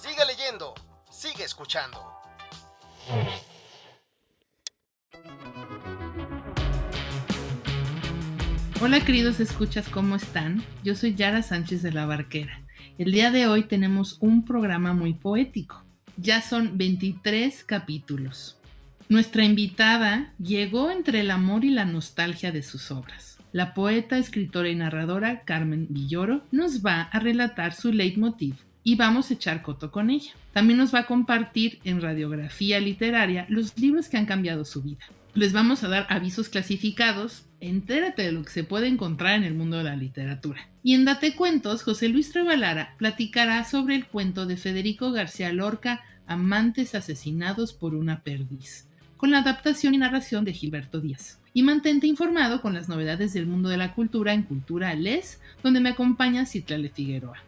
Sigue leyendo, sigue escuchando. Hola queridos escuchas, ¿cómo están? Yo soy Yara Sánchez de la Barquera. El día de hoy tenemos un programa muy poético. Ya son 23 capítulos. Nuestra invitada llegó entre el amor y la nostalgia de sus obras. La poeta, escritora y narradora Carmen Villoro nos va a relatar su leitmotiv y vamos a echar coto con ella. También nos va a compartir en radiografía literaria los libros que han cambiado su vida. Les vamos a dar avisos clasificados. Entérate de lo que se puede encontrar en el mundo de la literatura. Y en Date Cuentos, José Luis Trevalara platicará sobre el cuento de Federico García Lorca, Amantes asesinados por una perdiz con la adaptación y narración de Gilberto Díaz. Y mantente informado con las novedades del mundo de la cultura en Cultura Les, donde me acompaña Citlale Figueroa.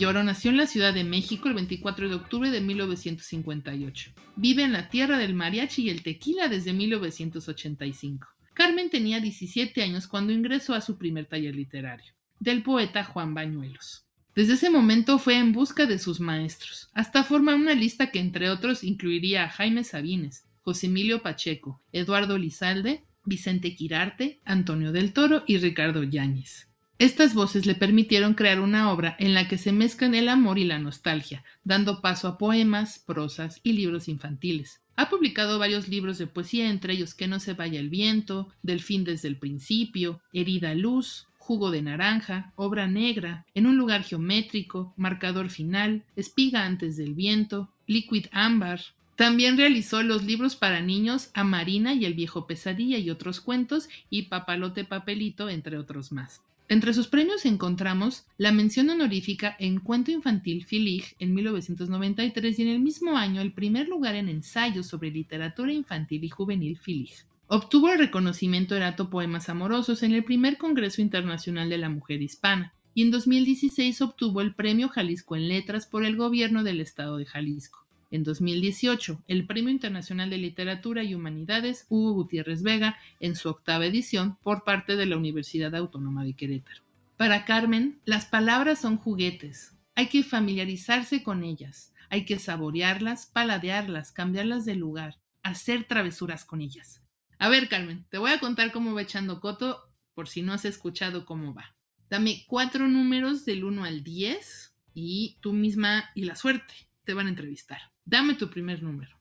Villoro nació en la Ciudad de México el 24 de octubre de 1958. Vive en la tierra del mariachi y el tequila desde 1985. Carmen tenía 17 años cuando ingresó a su primer taller literario del poeta Juan Bañuelos. Desde ese momento fue en busca de sus maestros, hasta formar una lista que entre otros incluiría a Jaime Sabines, José Emilio Pacheco, Eduardo Lizalde, Vicente Quirarte, Antonio del Toro y Ricardo Yáñez. Estas voces le permitieron crear una obra en la que se mezclan el amor y la nostalgia, dando paso a poemas, prosas y libros infantiles. Ha publicado varios libros de poesía, entre ellos Que no se vaya el viento, Del fin desde el principio, Herida luz, jugo de naranja, obra negra, en un lugar geométrico, marcador final, espiga antes del viento, liquid ámbar. También realizó los libros para niños A Marina y el viejo pesadilla y otros cuentos y Papalote Papelito, entre otros más. Entre sus premios encontramos la mención honorífica en cuento infantil Filig en 1993 y en el mismo año el primer lugar en ensayos sobre literatura infantil y juvenil Filig. Obtuvo el reconocimiento Erato Poemas Amorosos en el primer Congreso Internacional de la Mujer Hispana y en 2016 obtuvo el Premio Jalisco en Letras por el Gobierno del Estado de Jalisco. En 2018, el Premio Internacional de Literatura y Humanidades Hugo Gutiérrez Vega en su octava edición por parte de la Universidad Autónoma de Querétaro. Para Carmen, las palabras son juguetes. Hay que familiarizarse con ellas, hay que saborearlas, paladearlas, cambiarlas de lugar, hacer travesuras con ellas. A ver, Carmen, te voy a contar cómo va echando coto por si no has escuchado cómo va. Dame cuatro números del 1 al 10 y tú misma y la suerte te van a entrevistar. Dame tu primer número.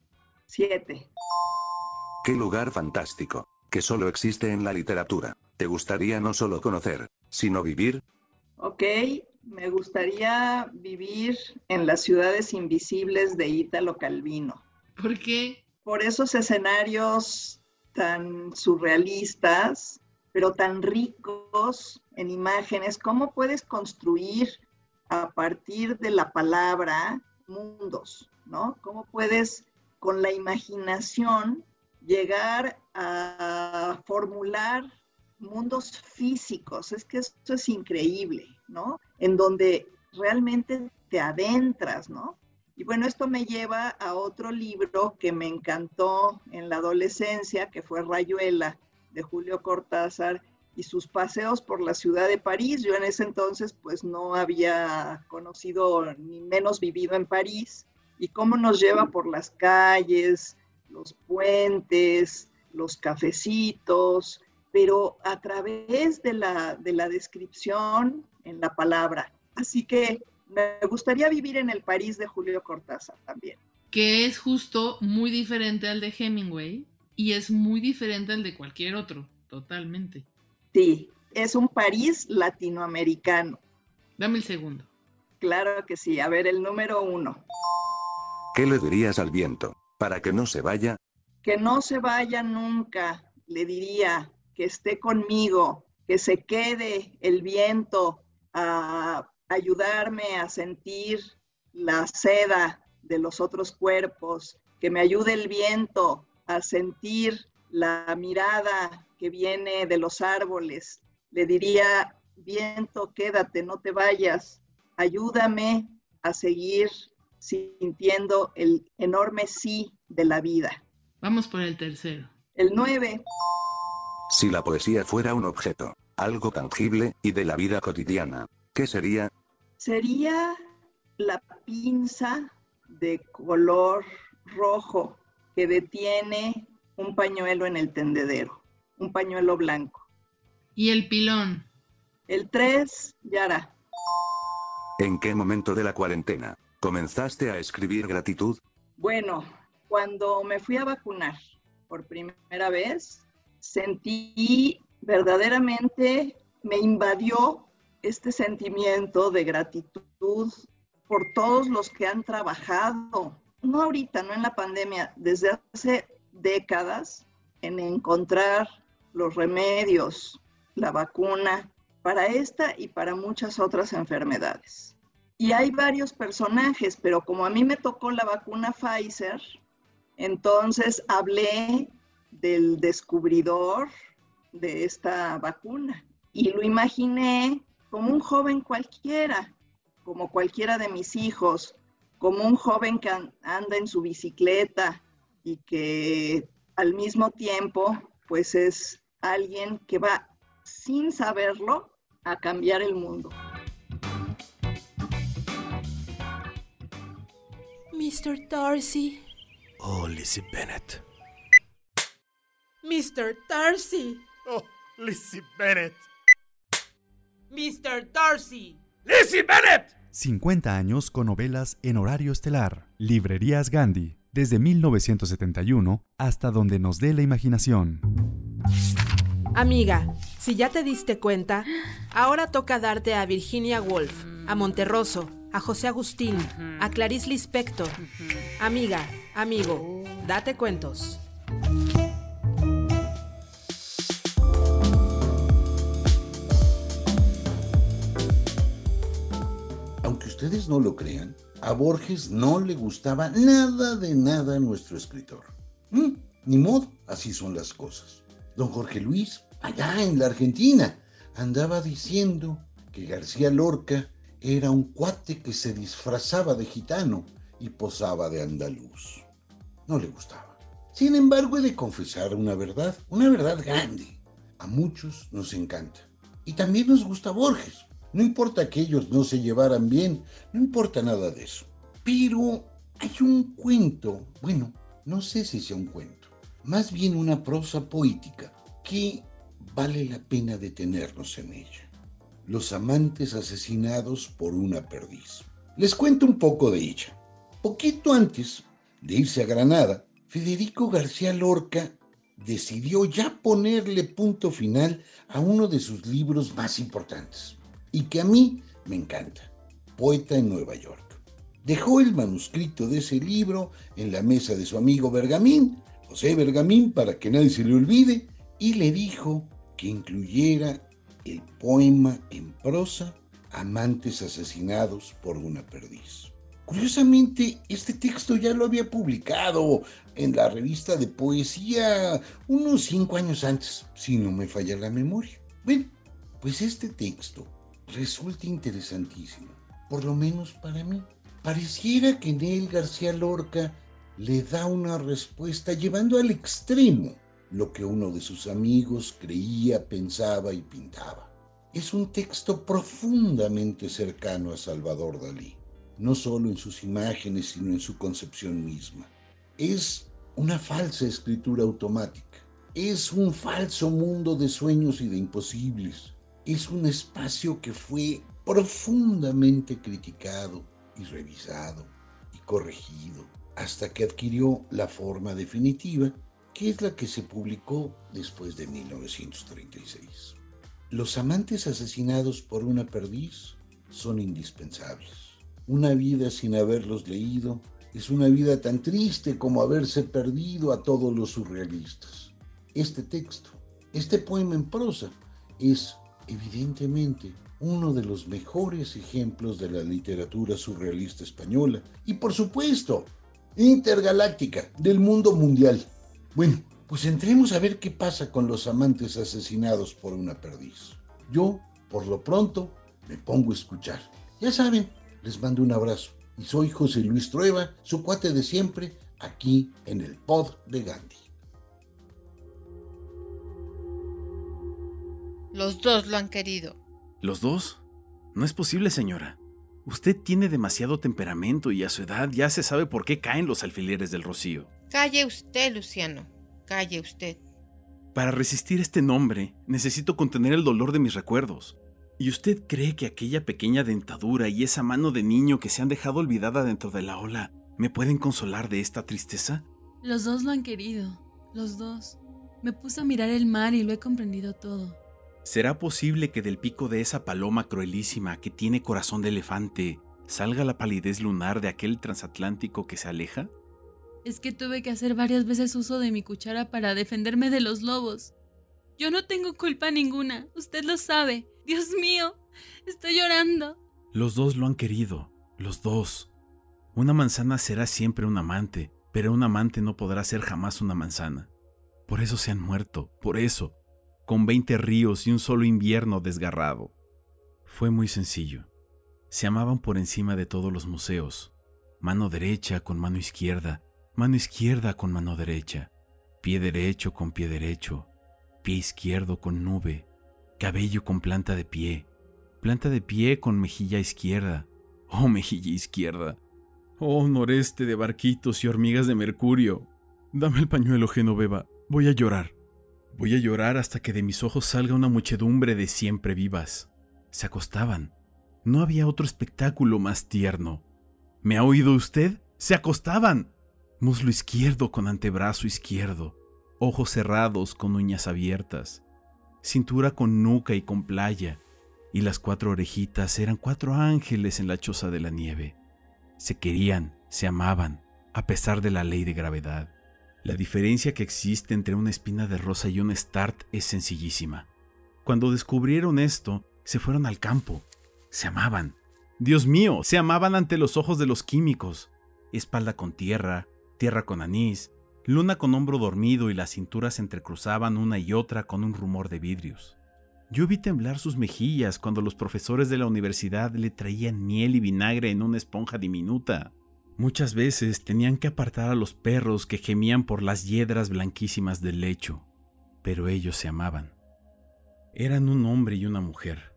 Siete. Qué lugar fantástico, que solo existe en la literatura. ¿Te gustaría no solo conocer, sino vivir? Ok, me gustaría vivir en las ciudades invisibles de Ítalo Calvino. ¿Por qué? Por esos escenarios tan surrealistas, pero tan ricos en imágenes, ¿cómo puedes construir a partir de la palabra mundos? ¿No? ¿Cómo puedes con la imaginación llegar a formular mundos físicos? Es que esto es increíble, ¿no? En donde realmente te adentras, ¿no? Y bueno, esto me lleva a otro libro que me encantó en la adolescencia, que fue Rayuela, de Julio Cortázar, y sus paseos por la ciudad de París. Yo en ese entonces pues no había conocido ni menos vivido en París. Y cómo nos lleva por las calles, los puentes, los cafecitos, pero a través de la, de la descripción en la palabra. Así que me gustaría vivir en el París de Julio Cortázar también. Que es justo muy diferente al de Hemingway y es muy diferente al de cualquier otro, totalmente. Sí, es un París latinoamericano. Dame el segundo. Claro que sí. A ver, el número uno. ¿Qué le dirías al viento? Para que no se vaya. Que no se vaya nunca. Le diría que esté conmigo, que se quede el viento a ayudarme a sentir la seda de los otros cuerpos, que me ayude el viento a sentir la mirada que viene de los árboles. Le diría, viento, quédate, no te vayas, ayúdame a seguir sintiendo el enorme sí de la vida. Vamos por el tercero. El nueve. Si la poesía fuera un objeto, algo tangible y de la vida cotidiana, ¿qué sería? Sería la pinza de color rojo que detiene un pañuelo en el tendedero, un pañuelo blanco. ¿Y el pilón? El tres, Yara. ¿En qué momento de la cuarentena comenzaste a escribir gratitud? Bueno, cuando me fui a vacunar por primera vez, sentí verdaderamente, me invadió este sentimiento de gratitud por todos los que han trabajado, no ahorita, no en la pandemia, desde hace décadas, en encontrar los remedios, la vacuna para esta y para muchas otras enfermedades. Y hay varios personajes, pero como a mí me tocó la vacuna Pfizer, entonces hablé del descubridor de esta vacuna y lo imaginé como un joven cualquiera, como cualquiera de mis hijos, como un joven que anda en su bicicleta y que al mismo tiempo pues es alguien que va sin saberlo a cambiar el mundo. Mr. Darcy. Oh, Lizzie Bennett. Mr. Darcy. Oh, Lizzie Bennett. Mr. Darcy. ¡Lizzie Bennett! 50 años con novelas en horario estelar. Librerías Gandhi. Desde 1971 hasta donde nos dé la imaginación. Amiga, si ya te diste cuenta, ahora toca darte a Virginia Woolf, a Monterroso, a José Agustín, a Clarice Lispector. Amiga, amigo, date cuentos. Aunque ustedes no lo crean, a Borges no le gustaba nada de nada a nuestro escritor. Mm, ni modo, así son las cosas. Don Jorge Luis, allá en la Argentina, andaba diciendo que García Lorca era un cuate que se disfrazaba de gitano y posaba de andaluz. No le gustaba. Sin embargo, he de confesar una verdad, una verdad grande. A muchos nos encanta. Y también nos gusta Borges. No importa que ellos no se llevaran bien, no importa nada de eso. Pero hay un cuento, bueno, no sé si sea un cuento, más bien una prosa poética que vale la pena detenernos en ella. Los amantes asesinados por una perdiz. Les cuento un poco de ella. Poquito antes de irse a Granada, Federico García Lorca decidió ya ponerle punto final a uno de sus libros más importantes y que a mí me encanta, Poeta en Nueva York. Dejó el manuscrito de ese libro en la mesa de su amigo Bergamín, José Bergamín, para que nadie se le olvide, y le dijo que incluyera el poema en prosa Amantes asesinados por una perdiz. Curiosamente, este texto ya lo había publicado en la revista de poesía unos cinco años antes, si no me falla la memoria. Bueno, pues este texto resulta interesantísimo, por lo menos para mí. Pareciera que en él García Lorca le da una respuesta llevando al extremo lo que uno de sus amigos creía, pensaba y pintaba. Es un texto profundamente cercano a Salvador Dalí, no solo en sus imágenes, sino en su concepción misma. Es una falsa escritura automática. es un falso mundo de sueños y de imposibles. Es un espacio que fue profundamente criticado y revisado y corregido hasta que adquirió la forma definitiva, que es la que se publicó después de 1936. Los amantes asesinados por una perdiz son indispensables. Una vida sin haberlos leído es una vida tan triste como haberse perdido a todos los surrealistas. Este texto, este poema en prosa, es evidentemente uno de los mejores ejemplos de la literatura surrealista española y por supuesto intergaláctica del mundo mundial. Bueno, pues entremos a ver qué pasa con los amantes asesinados por una perdiz. Yo, por lo pronto, me pongo a escuchar. Ya saben, les mando un abrazo. Y soy José Luis Trueba, su cuate de siempre, aquí en el pod de Gandhi. Los dos lo han querido. ¿Los dos? No es posible, señora. Usted tiene demasiado temperamento y a su edad ya se sabe por qué caen los alfileres del rocío. Calle usted, Luciano. Calle usted. Para resistir este nombre, necesito contener el dolor de mis recuerdos. ¿Y usted cree que aquella pequeña dentadura y esa mano de niño que se han dejado olvidada dentro de la ola me pueden consolar de esta tristeza? Los dos lo han querido, los dos. Me puse a mirar el mar y lo he comprendido todo. ¿Será posible que del pico de esa paloma cruelísima que tiene corazón de elefante salga la palidez lunar de aquel transatlántico que se aleja? Es que tuve que hacer varias veces uso de mi cuchara para defenderme de los lobos. Yo no tengo culpa ninguna, usted lo sabe. Dios mío, estoy llorando. Los dos lo han querido, los dos. Una manzana será siempre un amante, pero un amante no podrá ser jamás una manzana. Por eso se han muerto, por eso, con veinte ríos y un solo invierno desgarrado. Fue muy sencillo. Se amaban por encima de todos los museos. Mano derecha con mano izquierda, mano izquierda con mano derecha, pie derecho con pie derecho, pie izquierdo con nube, cabello con planta de pie, planta de pie con mejilla izquierda, oh mejilla izquierda, oh noreste de barquitos y hormigas de mercurio. Dame el pañuelo, Genoveva, voy a llorar. Voy a llorar hasta que de mis ojos salga una muchedumbre de siempre vivas. Se acostaban. No había otro espectáculo más tierno. ¿Me ha oído usted? Se acostaban. Muslo izquierdo con antebrazo izquierdo, ojos cerrados con uñas abiertas, cintura con nuca y con playa, y las cuatro orejitas eran cuatro ángeles en la choza de la nieve. Se querían, se amaban, a pesar de la ley de gravedad. La diferencia que existe entre una espina de rosa y un start es sencillísima. Cuando descubrieron esto, se fueron al campo. Se amaban. Dios mío, se amaban ante los ojos de los químicos. Espalda con tierra, tierra con anís, luna con hombro dormido y las cinturas se entrecruzaban una y otra con un rumor de vidrios. Yo vi temblar sus mejillas cuando los profesores de la universidad le traían miel y vinagre en una esponja diminuta. Muchas veces tenían que apartar a los perros que gemían por las hiedras blanquísimas del lecho, pero ellos se amaban. Eran un hombre y una mujer,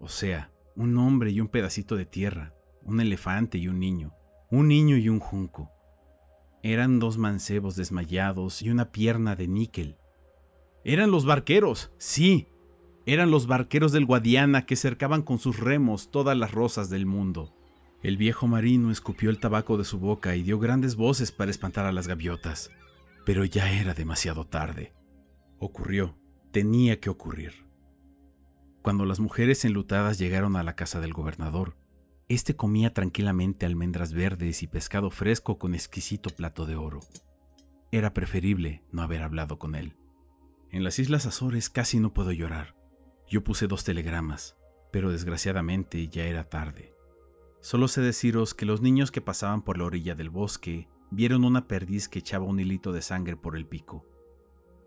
o sea, un hombre y un pedacito de tierra, un elefante y un niño, un niño y un junco. Eran dos mancebos desmayados y una pierna de níquel. Eran los barqueros, sí, eran los barqueros del Guadiana que cercaban con sus remos todas las rosas del mundo. El viejo marino escupió el tabaco de su boca y dio grandes voces para espantar a las gaviotas. Pero ya era demasiado tarde. Ocurrió, tenía que ocurrir. Cuando las mujeres enlutadas llegaron a la casa del gobernador, éste comía tranquilamente almendras verdes y pescado fresco con exquisito plato de oro. Era preferible no haber hablado con él. En las Islas Azores casi no puedo llorar. Yo puse dos telegramas, pero desgraciadamente ya era tarde. Solo sé deciros que los niños que pasaban por la orilla del bosque vieron una perdiz que echaba un hilito de sangre por el pico.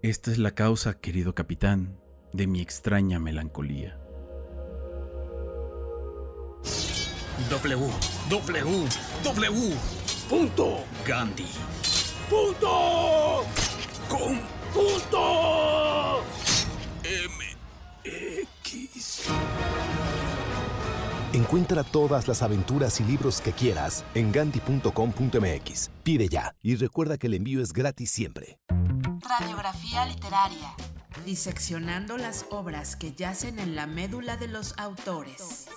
Esta es la causa, querido capitán, de mi extraña melancolía. W, W, W. Punto. Gandhi. Punto. Con punto. M, X. Encuentra todas las aventuras y libros que quieras en gandhi.com.mx. Pide ya y recuerda que el envío es gratis siempre. Radiografía literaria. Diseccionando las obras que yacen en la médula de los autores.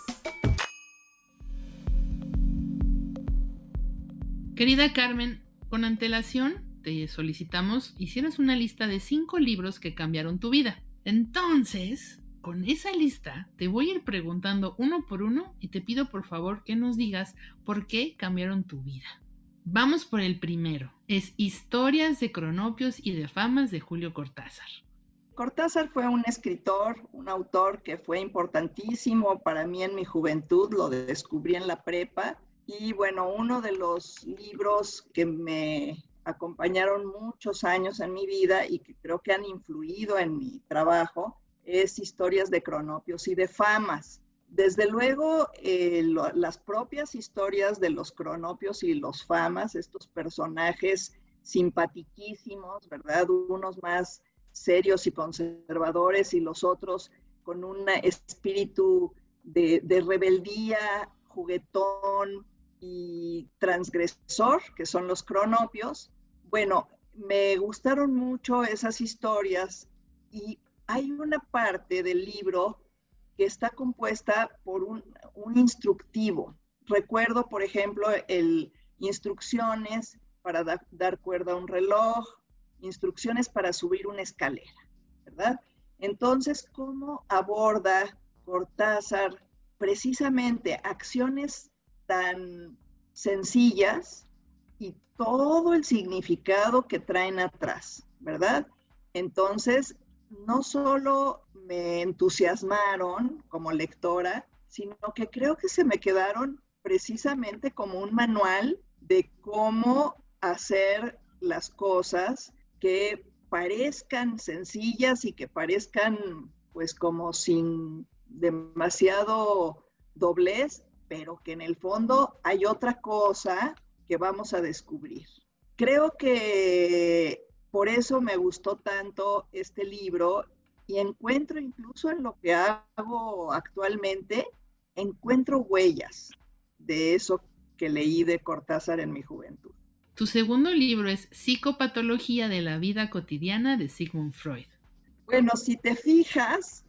Querida Carmen, con antelación te solicitamos hicieras una lista de cinco libros que cambiaron tu vida. Entonces, con esa lista te voy a ir preguntando uno por uno y te pido por favor que nos digas por qué cambiaron tu vida. Vamos por el primero. Es Historias de Cronopios y de Famas de Julio Cortázar. Cortázar fue un escritor, un autor que fue importantísimo para mí en mi juventud, lo descubrí en la prepa y bueno, uno de los libros que me acompañaron muchos años en mi vida y que creo que han influido en mi trabajo es Historias de Cronopios y de Famas. Desde luego, eh, las propias historias de los cronopios y los famas, estos personajes simpatiquísimos, ¿verdad? Unos más serios y conservadores y los otros con un espíritu de, de rebeldía, juguetón y transgresor, que son los cronopios. Bueno, me gustaron mucho esas historias y hay una parte del libro que está compuesta por un, instructivo. Recuerdo, por ejemplo, el instrucciones para dar cuerda a un reloj, instrucciones para subir una escalera, ¿verdad? Entonces, ¿cómo aborda Cortázar precisamente acciones tan sencillas y todo el significado que traen atrás, ¿verdad? Entonces, no solo me entusiasmaron como lectora, sino que creo que se me quedaron precisamente como un manual de cómo hacer las cosas que parezcan sencillas y que parezcan pues como sin demasiado doblez, pero que en el fondo hay otra cosa que vamos a descubrir. Creo que por eso me gustó tanto este libro y encuentro incluso en lo que hago actualmente, encuentro huellas de eso que leí de Cortázar en mi juventud. Tu segundo libro es Psicopatología de la vida cotidiana de Sigmund Freud. Bueno, si te fijas,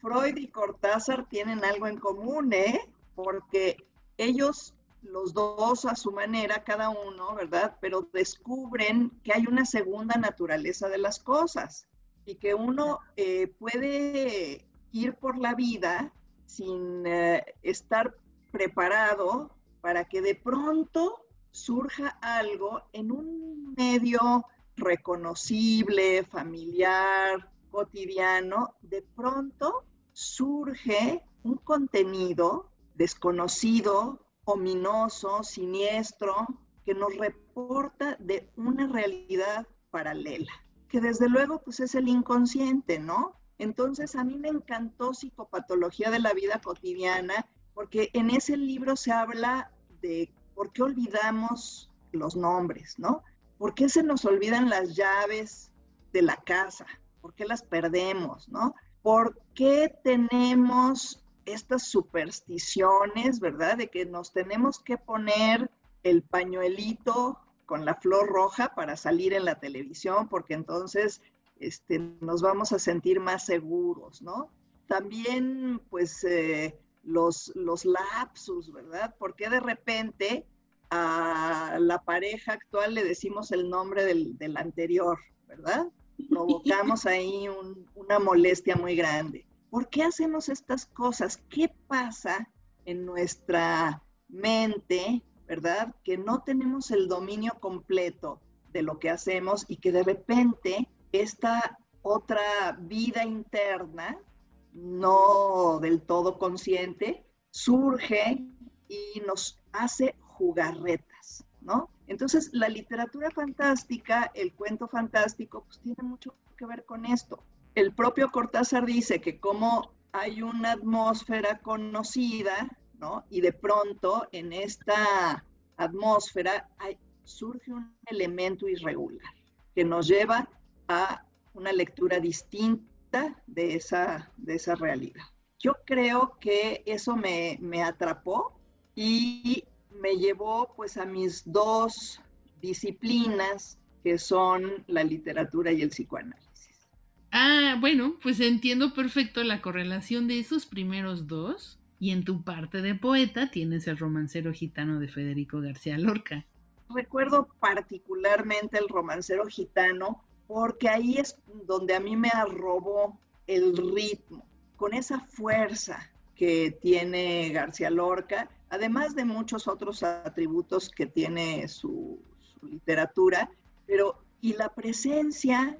Freud y Cortázar tienen algo en común, ¿eh? Porque ellos los dos a su manera, cada uno, ¿verdad? Pero descubren que hay una segunda naturaleza de las cosas y que uno eh, puede ir por la vida sin eh, estar preparado para que de pronto surja algo en un medio reconocible, familiar, cotidiano, de pronto surge un contenido desconocido, ominoso, siniestro, que nos reporta de una realidad paralela, que desde luego pues es el inconsciente, ¿no? Entonces a mí me encantó Psicopatología de la Vida Cotidiana, porque en ese libro se habla de por qué olvidamos los nombres, ¿no? ¿Por qué se nos olvidan las llaves de la casa? ¿Por qué las perdemos, ¿no? ¿Por qué tenemos estas supersticiones, ¿verdad? De que nos tenemos que poner el pañuelito con la flor roja para salir en la televisión, porque entonces este, nos vamos a sentir más seguros, ¿no? También, pues, eh, los, los lapsus, ¿verdad? Porque de repente a la pareja actual le decimos el nombre del, del anterior, ¿verdad? Provocamos ahí una molestia muy grande. ¿Por qué hacemos estas cosas? ¿Qué pasa en nuestra mente, verdad? Que no tenemos el dominio completo de lo que hacemos y que de repente esta otra vida interna, no del todo consciente, surge y nos hace jugarretas, ¿no? Entonces, la literatura fantástica, el cuento fantástico, pues tiene mucho que ver con esto el propio Cortázar dice que como hay una atmósfera conocida, ¿no? Y de pronto en esta atmósfera surge un elemento irregular que nos lleva a una lectura distinta de esa, de esa realidad. Yo creo que eso me, me atrapó y me llevó pues a mis dos disciplinas que son la literatura y el psicoanálisis. Ah, bueno, pues entiendo perfecto la correlación de esos primeros dos. Y en tu parte de poeta tienes el romancero gitano de Federico García Lorca. Recuerdo particularmente el romancero gitano porque ahí es donde a mí me arrobó el ritmo, con esa fuerza que tiene García Lorca, además de muchos otros atributos que tiene su, literatura, pero y la presencia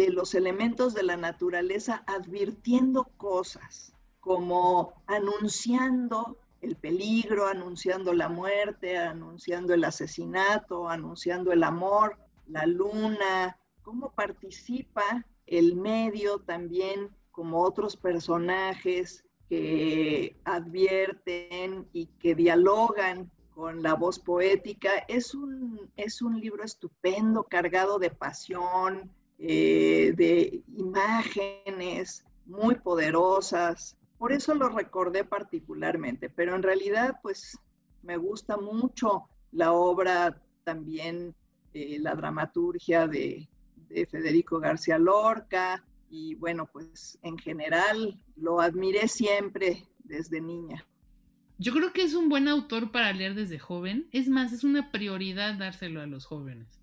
de los elementos de la naturaleza advirtiendo cosas, como anunciando el peligro, anunciando la muerte, anunciando el asesinato, anunciando el amor, la luna, cómo participa el medio también como otros personajes que advierten y que dialogan con la voz poética. Es un, es un libro estupendo, cargado de pasión, eh, de imágenes muy poderosas. Por eso lo recordé particularmente, pero en realidad pues me gusta mucho la obra también, eh, la dramaturgia de, de Federico García Lorca, y bueno, pues en general lo admiré siempre desde niña. Yo creo que es un buen autor para leer desde joven. Es más, es una prioridad dárselo a los jóvenes.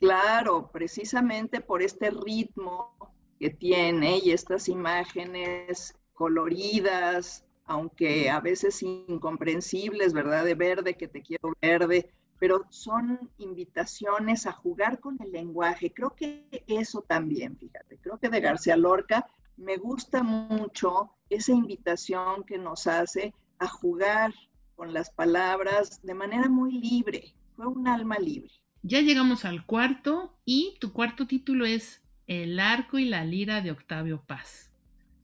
Claro, precisamente por este ritmo que tiene y estas imágenes coloridas, aunque a veces incomprensibles, ¿verdad? De verde, que te quiero verde, pero son invitaciones a jugar con el lenguaje. Creo que eso también, fíjate, creo que de García Lorca me gusta mucho esa invitación que nos hace a jugar con las palabras de manera muy libre. Fue un alma libre. Ya llegamos al cuarto y tu cuarto título es El arco y la lira de Octavio Paz.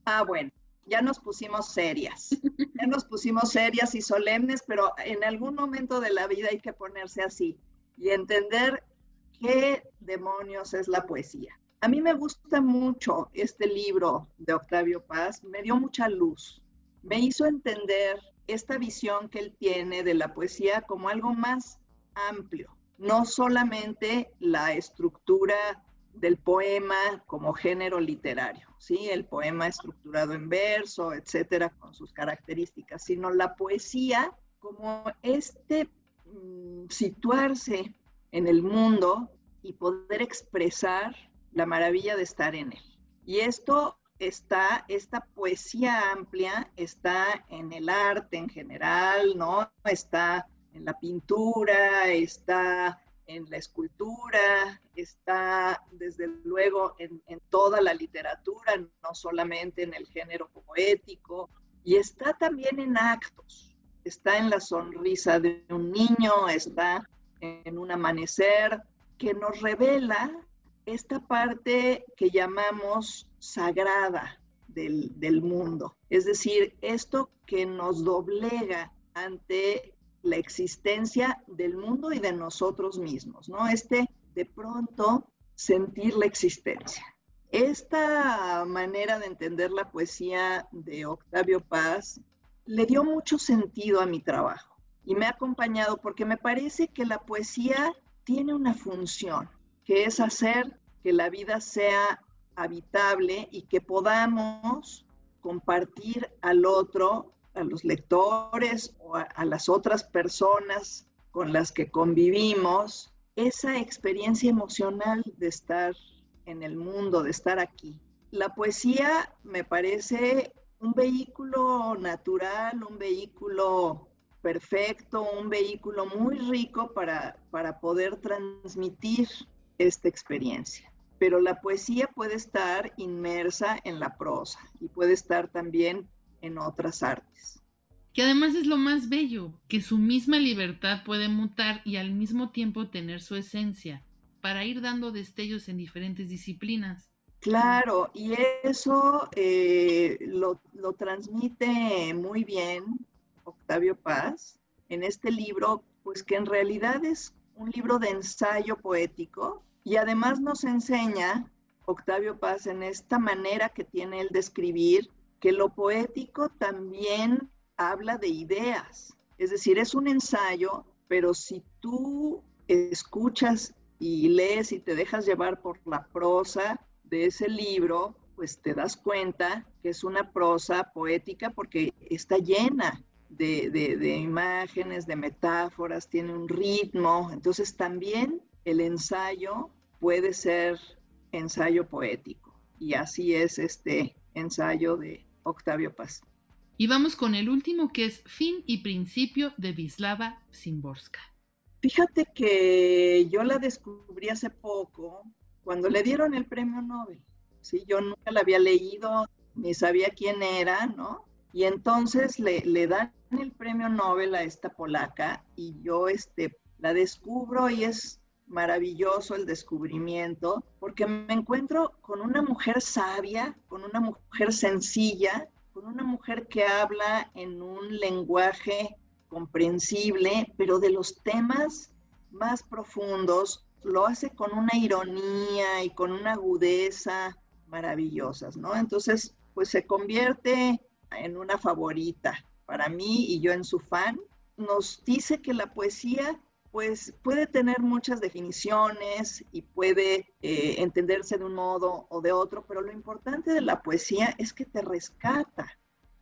Ah, bueno, ya nos pusimos serias, ya nos pusimos serias y solemnes, pero en algún momento de la vida hay que ponerse así y entender qué demonios es la poesía. A mí me gusta mucho este libro de Octavio Paz, me dio mucha luz, me hizo entender esta visión que él tiene de la poesía como algo más amplio, no solamente la estructura del poema como género literario, ¿sí? El poema estructurado en verso, etcétera, con sus características, sino la poesía como este mm, situarse en el mundo y poder expresar la maravilla de estar en él. Y esto está, esta poesía amplia está en el arte en general, ¿no? Está en la pintura, está en la escultura, está desde luego en, toda la literatura, no solamente en el género poético, y está también en actos, está en la sonrisa de un niño, está en un amanecer, que nos revela esta parte que llamamos sagrada del, del mundo, es decir, esto que nos doblega ante la existencia del mundo y de nosotros mismos, ¿no? Este de pronto sentir la existencia. Esta manera de entender la poesía de Octavio Paz le dio mucho sentido a mi trabajo y me ha acompañado porque me parece que la poesía tiene una función, que es hacer que la vida sea habitable y que podamos compartir al otro a los lectores o a, las otras personas con las que convivimos esa experiencia emocional de estar en el mundo, de estar aquí. La poesía me parece un vehículo natural, un vehículo perfecto, un vehículo muy rico para, para poder transmitir esta experiencia. Pero la poesía puede estar inmersa en la prosa y puede estar también en otras artes. Que además es lo más bello, que su misma libertad puede mutar y al mismo tiempo tener su esencia, para ir dando destellos en diferentes disciplinas. Claro, y eso eh, lo, lo transmite muy bien Octavio Paz en este libro, pues que en realidad es un libro de ensayo poético y además nos enseña Octavio Paz en esta manera que tiene él de escribir que lo poético también habla de ideas. Es decir, es un ensayo, pero si tú escuchas y lees y te dejas llevar por la prosa de ese libro, pues te das cuenta que es una prosa poética porque está llena de, de, imágenes, de metáforas, tiene un ritmo. Entonces también el ensayo puede ser ensayo poético. Y así es este ensayo de Octavio Paz. Y vamos con el último que es Fin y Principio de Vislava Szymborska. Fíjate que yo la descubrí hace poco cuando le dieron el premio Nobel. ¿sí? Yo nunca la había leído, ni sabía quién era, ¿no? Y entonces le, le dan el premio Nobel a esta polaca y yo este, la descubro y es maravilloso el descubrimiento, porque me encuentro con una mujer sabia, con una mujer sencilla, con una mujer que habla en un lenguaje comprensible, pero de los temas más profundos lo hace con una ironía y con una agudeza maravillosas, ¿no? Entonces, pues se convierte en una favorita para mí y yo en su fan. Nos dice que la poesía pues puede tener muchas definiciones y puede eh, entenderse de un modo o de otro, pero lo importante de la poesía es que te rescata,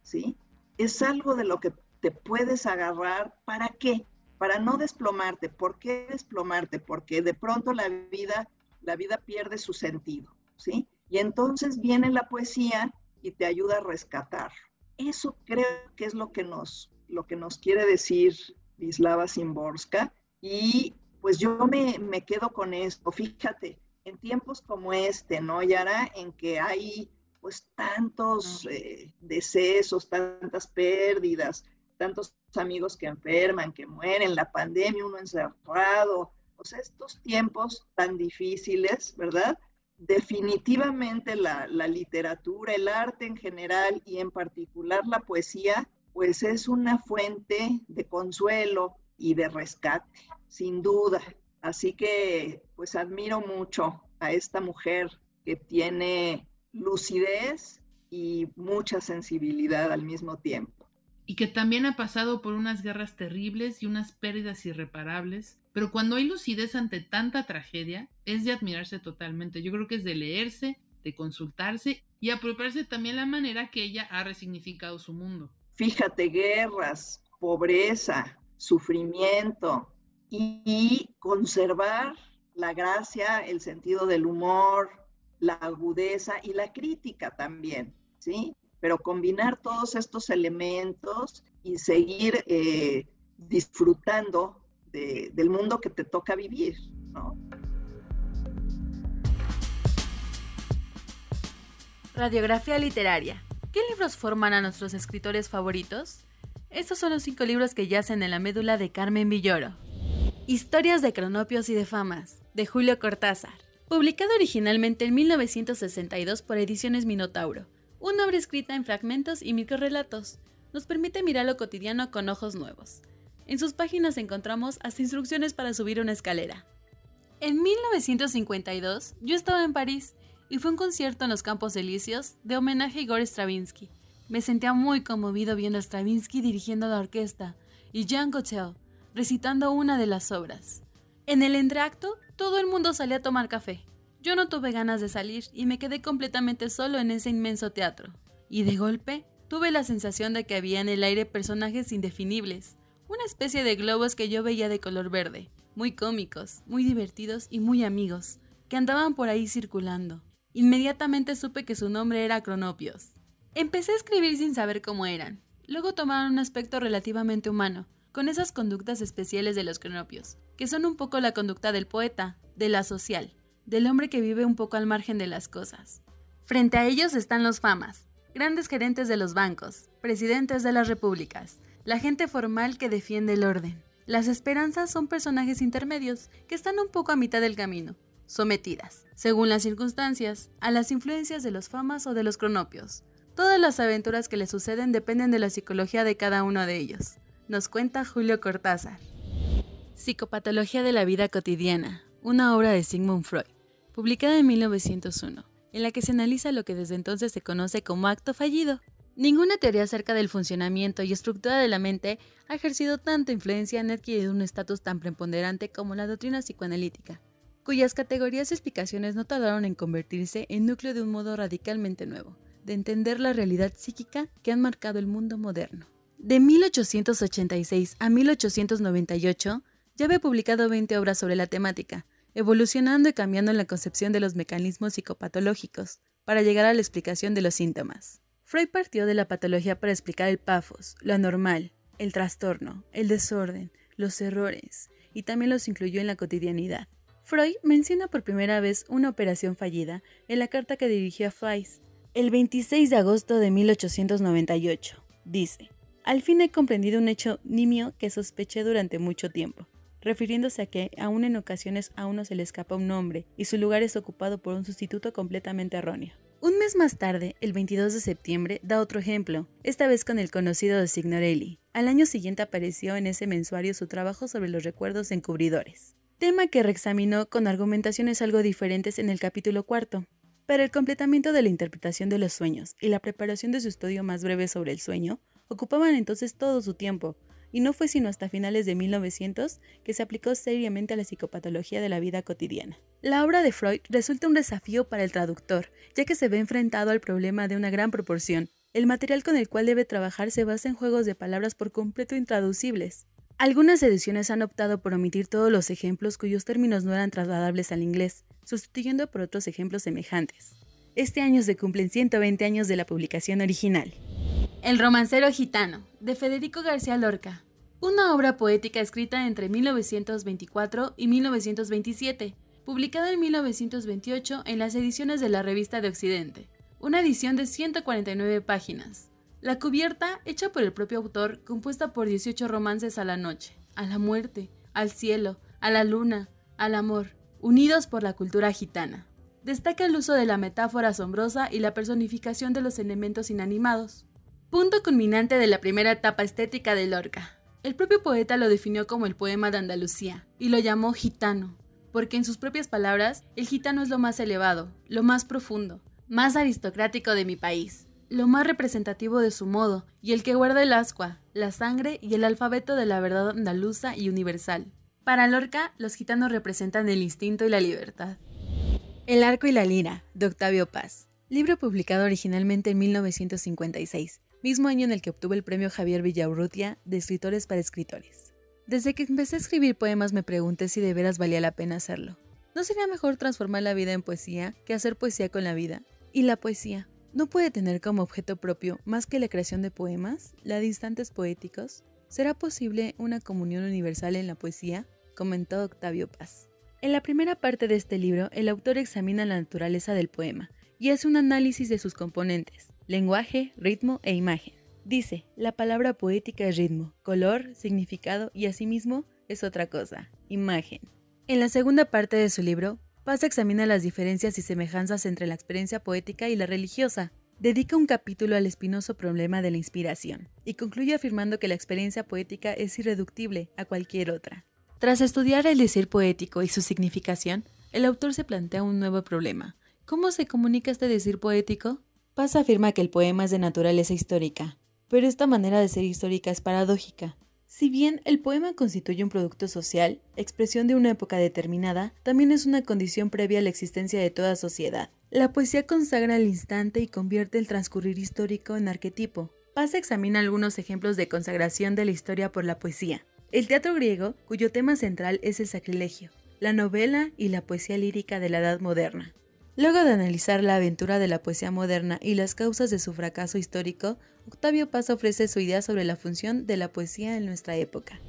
¿sí? Es algo de lo que te puedes agarrar, ¿para qué? Para no desplomarte. ¿Por qué desplomarte? Porque de pronto la vida, la vida pierde su sentido, ¿sí? Y entonces viene la poesía y te ayuda a rescatar. Eso creo que es lo que nos, lo que nos quiere decir Vislava Simborska y pues yo me, quedo con esto. Fíjate, en tiempos como este, ¿no, Yara? En que hay pues tantos eh, decesos, tantas pérdidas, tantos amigos que enferman, que mueren, la pandemia, uno encerrado, o sea, estos tiempos tan difíciles, ¿verdad? Definitivamente la, la literatura, el arte en general y en particular la poesía, pues es una fuente de consuelo, y de rescate, sin duda. Así que pues admiro mucho a esta mujer que tiene lucidez y mucha sensibilidad al mismo tiempo. Y que también ha pasado por unas guerras terribles y unas pérdidas irreparables, pero cuando hay lucidez ante tanta tragedia, es de admirarse totalmente. Yo creo que es de leerse, de consultarse y apropiarse también la manera que ella ha resignificado su mundo. Fíjate, guerras, pobreza, sufrimiento y, conservar la gracia, el sentido del humor, la agudeza y la crítica también, ¿sí? Pero combinar todos estos elementos y seguir eh, disfrutando del mundo que te toca vivir, ¿no? Radiografía literaria. ¿Qué libros forman a nuestros escritores favoritos? Estos son los cinco libros que yacen en la médula de Carmen Villoro. Historias de cronopios y de famas, de Julio Cortázar. Publicado originalmente en 1962 por Ediciones Minotauro, una obra escrita en fragmentos y microrelatos, nos permite mirar lo cotidiano con ojos nuevos. En sus páginas encontramos hasta instrucciones para subir una escalera. En 1952, yo estaba en París y fue un concierto en los Campos Elíseos de homenaje a Igor Stravinsky, me sentía muy conmovido viendo a Stravinsky dirigiendo la orquesta y Jean Gautel recitando una de las obras. En el entreacto, todo el mundo salía a tomar café. Yo no tuve ganas de salir y me quedé completamente solo en ese inmenso teatro. Y de golpe, tuve la sensación de que había en el aire personajes indefinibles, una especie de globos que yo veía de color verde, muy cómicos, muy divertidos y muy amigos, que andaban por ahí circulando. Inmediatamente supe que su nombre era Cronopios. Empecé a escribir sin saber cómo eran. Luego tomaron un aspecto relativamente humano, con esas conductas especiales de los cronopios, que son un poco la conducta del poeta, de la social, del hombre que vive un poco al margen de las cosas. Frente a ellos están los famas, grandes gerentes de los bancos, presidentes de las repúblicas, la gente formal que defiende el orden. Las esperanzas son personajes intermedios que están un poco a mitad del camino, sometidas, según las circunstancias, a las influencias de los famas o de los cronopios, Todas las aventuras que le suceden dependen de la psicología de cada uno de ellos, nos cuenta Julio Cortázar. Psicopatología de la vida cotidiana, una obra de Sigmund Freud, publicada en 1901, en la que se analiza lo que desde entonces se conoce como acto fallido. Ninguna teoría acerca del funcionamiento y estructura de la mente ha ejercido tanta influencia en adquirir un estatus tan preponderante como la doctrina psicoanalítica. cuyas categorías y explicaciones no tardaron en convertirse en núcleo de un modo radicalmente nuevo, de entender la realidad psíquica que han marcado el mundo moderno. De 1886 a 1898, ya había publicado 20 obras sobre la temática, evolucionando y cambiando en la concepción de los mecanismos psicopatológicos, para llegar a la explicación de los síntomas. Freud partió de la patología para explicar el pafos, lo anormal, el trastorno, el desorden, los errores, y también los incluyó en la cotidianidad. Freud menciona por primera vez una operación fallida en la carta que dirigió a Fleiss el 26 de agosto de 1898. Dice, al fin he comprendido un hecho nimio que sospeché durante mucho tiempo, refiriéndose a que aún en ocasiones a uno se le escapa un nombre y su lugar es ocupado por un sustituto completamente erróneo. Un mes más tarde, el 22 de septiembre, da otro ejemplo, esta vez con el conocido de Signorelli. Al año siguiente apareció en ese mensuario su trabajo sobre los recuerdos encubridores, tema que reexaminó con argumentaciones algo diferentes en el capítulo cuarto. Para el completamiento de la interpretación de los sueños y la preparación de su estudio más breve sobre el sueño, ocupaban entonces todo su tiempo, y no fue sino hasta finales de 1900 que se aplicó seriamente a la psicopatología de la vida cotidiana. La obra de Freud resulta un desafío para el traductor, ya que se ve enfrentado al problema de una gran proporción. El material con el cual debe trabajar se basa en juegos de palabras por completo intraducibles. Algunas ediciones han optado por omitir todos los ejemplos cuyos términos no eran trasladables al inglés, sustituyendo por otros ejemplos semejantes. Este año se cumplen 120 años de la publicación original. El romancero gitano, de Federico García Lorca. Una obra poética escrita entre 1924 y 1927, publicada en 1928 en las ediciones de la Revista de Occidente. Una edición de 149 páginas. La cubierta, hecha por el propio autor, compuesta por 18 romances a la noche, a la muerte, al cielo, a la luna, al amor, unidos por la cultura gitana. Destaca el uso de la metáfora asombrosa y la personificación de los elementos inanimados. Punto culminante de la primera etapa estética de Lorca. El propio poeta lo definió como el poema de Andalucía y lo llamó gitano, porque en sus propias palabras, el gitano es lo más elevado, lo más profundo, más aristocrático de mi país, lo más representativo de su modo y el que guarda el ascua, la sangre y el alfabeto de la verdad andaluza y universal. Para Lorca, los gitanos representan el instinto y la libertad. El arco y la lira, de Octavio Paz, libro publicado originalmente en 1956 mismo año en el que obtuve el premio Javier Villaurrutia de Escritores para Escritores. Desde que empecé a escribir poemas me pregunté si de veras valía la pena hacerlo. ¿No sería mejor transformar la vida en poesía que hacer poesía con la vida? Y la poesía, ¿no puede tener como objeto propio más que la creación de poemas, la de instantes poéticos? ¿Será posible una comunión universal en la poesía? comentó Octavio Paz. En la primera parte de este libro, el autor examina la naturaleza del poema y hace un análisis de sus componentes, lenguaje, ritmo e imagen. Dice, la palabra poética es ritmo, color, significado y asimismo es otra cosa, imagen. En la segunda parte de su libro, Paz examina las diferencias y semejanzas entre la experiencia poética y la religiosa. Dedica un capítulo al espinoso problema de la inspiración y concluye afirmando que la experiencia poética es irreductible a cualquier otra. Tras estudiar el decir poético y su significación, el autor se plantea un nuevo problema. ¿Cómo se comunica este decir poético? Paz afirma que el poema es de naturaleza histórica, pero esta manera de ser histórica es paradójica. Si bien el poema constituye un producto social, expresión de una época determinada, también es una condición previa a la existencia de toda sociedad. La poesía consagra el instante y convierte el transcurrir histórico en arquetipo. Paz examina algunos ejemplos de consagración de la historia por la poesía. El teatro griego, cuyo tema central es el sacrilegio, la novela y la poesía lírica de la Edad Moderna. Luego de analizar la aventura de la poesía moderna y las causas de su fracaso histórico, Octavio Paz ofrece su idea sobre la función de la poesía en nuestra época.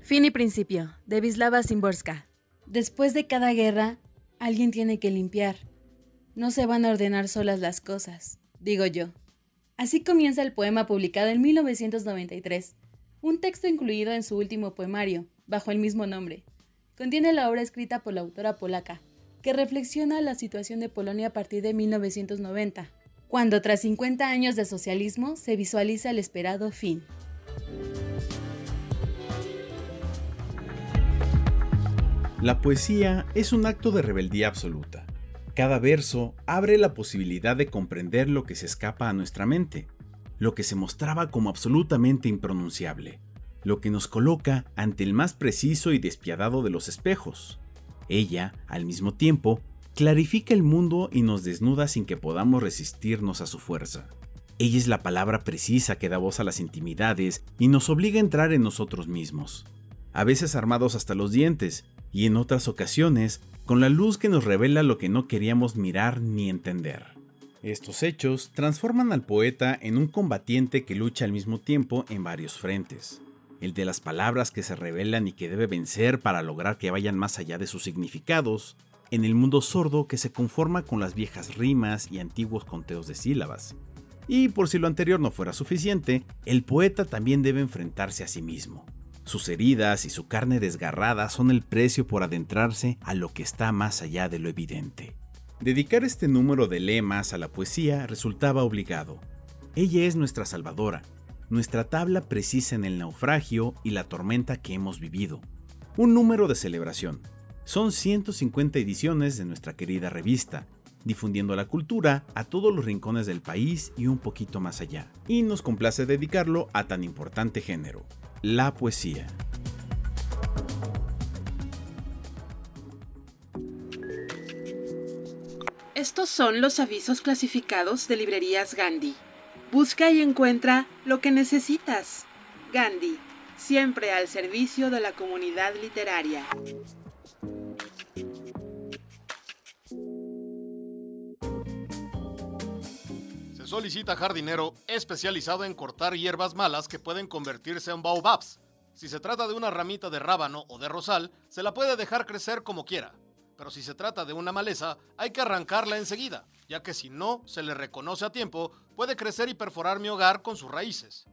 Fin y principio, de Vislava Szymborska. Después de cada guerra, alguien tiene que limpiar. No se van a ordenar solas las cosas, digo yo. Así comienza el poema publicado en 1993, un texto incluido en su último poemario, bajo el mismo nombre. Contiene la obra escrita por la autora polaca, que reflexiona la situación de Polonia a partir de 1990, cuando tras 50 años de socialismo se visualiza el esperado fin. La poesía es un acto de rebeldía absoluta. Cada verso abre la posibilidad de comprender lo que se escapa a nuestra mente, lo que se mostraba como absolutamente impronunciable, lo que nos coloca ante el más preciso y despiadado de los espejos, Ella, al mismo tiempo, clarifica el mundo y nos desnuda sin que podamos resistirnos a su fuerza. Ella es la palabra precisa que da voz a las intimidades y nos obliga a entrar en nosotros mismos, a veces armados hasta los dientes, y en otras ocasiones con la luz que nos revela lo que no queríamos mirar ni entender. Estos hechos transforman al poeta en un combatiente que lucha al mismo tiempo en varios frentes. El de las palabras que se revelan y que debe vencer para lograr que vayan más allá de sus significados, en el mundo sordo que se conforma con las viejas rimas y antiguos conteos de sílabas. Y por si lo anterior no fuera suficiente, el poeta también debe enfrentarse a sí mismo. Sus heridas y su carne desgarrada son el precio por adentrarse a lo que está más allá de lo evidente. Dedicar este número de lemas a la poesía resultaba obligado. Ella es nuestra salvadora, nuestra tabla precisa en el naufragio y la tormenta que hemos vivido. Un número de celebración. Son 150 ediciones de nuestra querida revista, difundiendo la cultura a todos los rincones del país y un poquito más allá. Y nos complace dedicarlo a tan importante género, la poesía. Estos son los avisos clasificados de librerías Gandhi. Busca y encuentra lo que necesitas. Gandhi, siempre al servicio de la comunidad literaria. Se solicita jardinero especializado en cortar hierbas malas que pueden convertirse en baobabs. Si se trata de una ramita de rábano o de rosal, se la puede dejar crecer como quiera. Pero si se trata de una maleza, hay que arrancarla enseguida, ya que si no se le reconoce a tiempo, puede crecer y perforar mi hogar con sus raíces.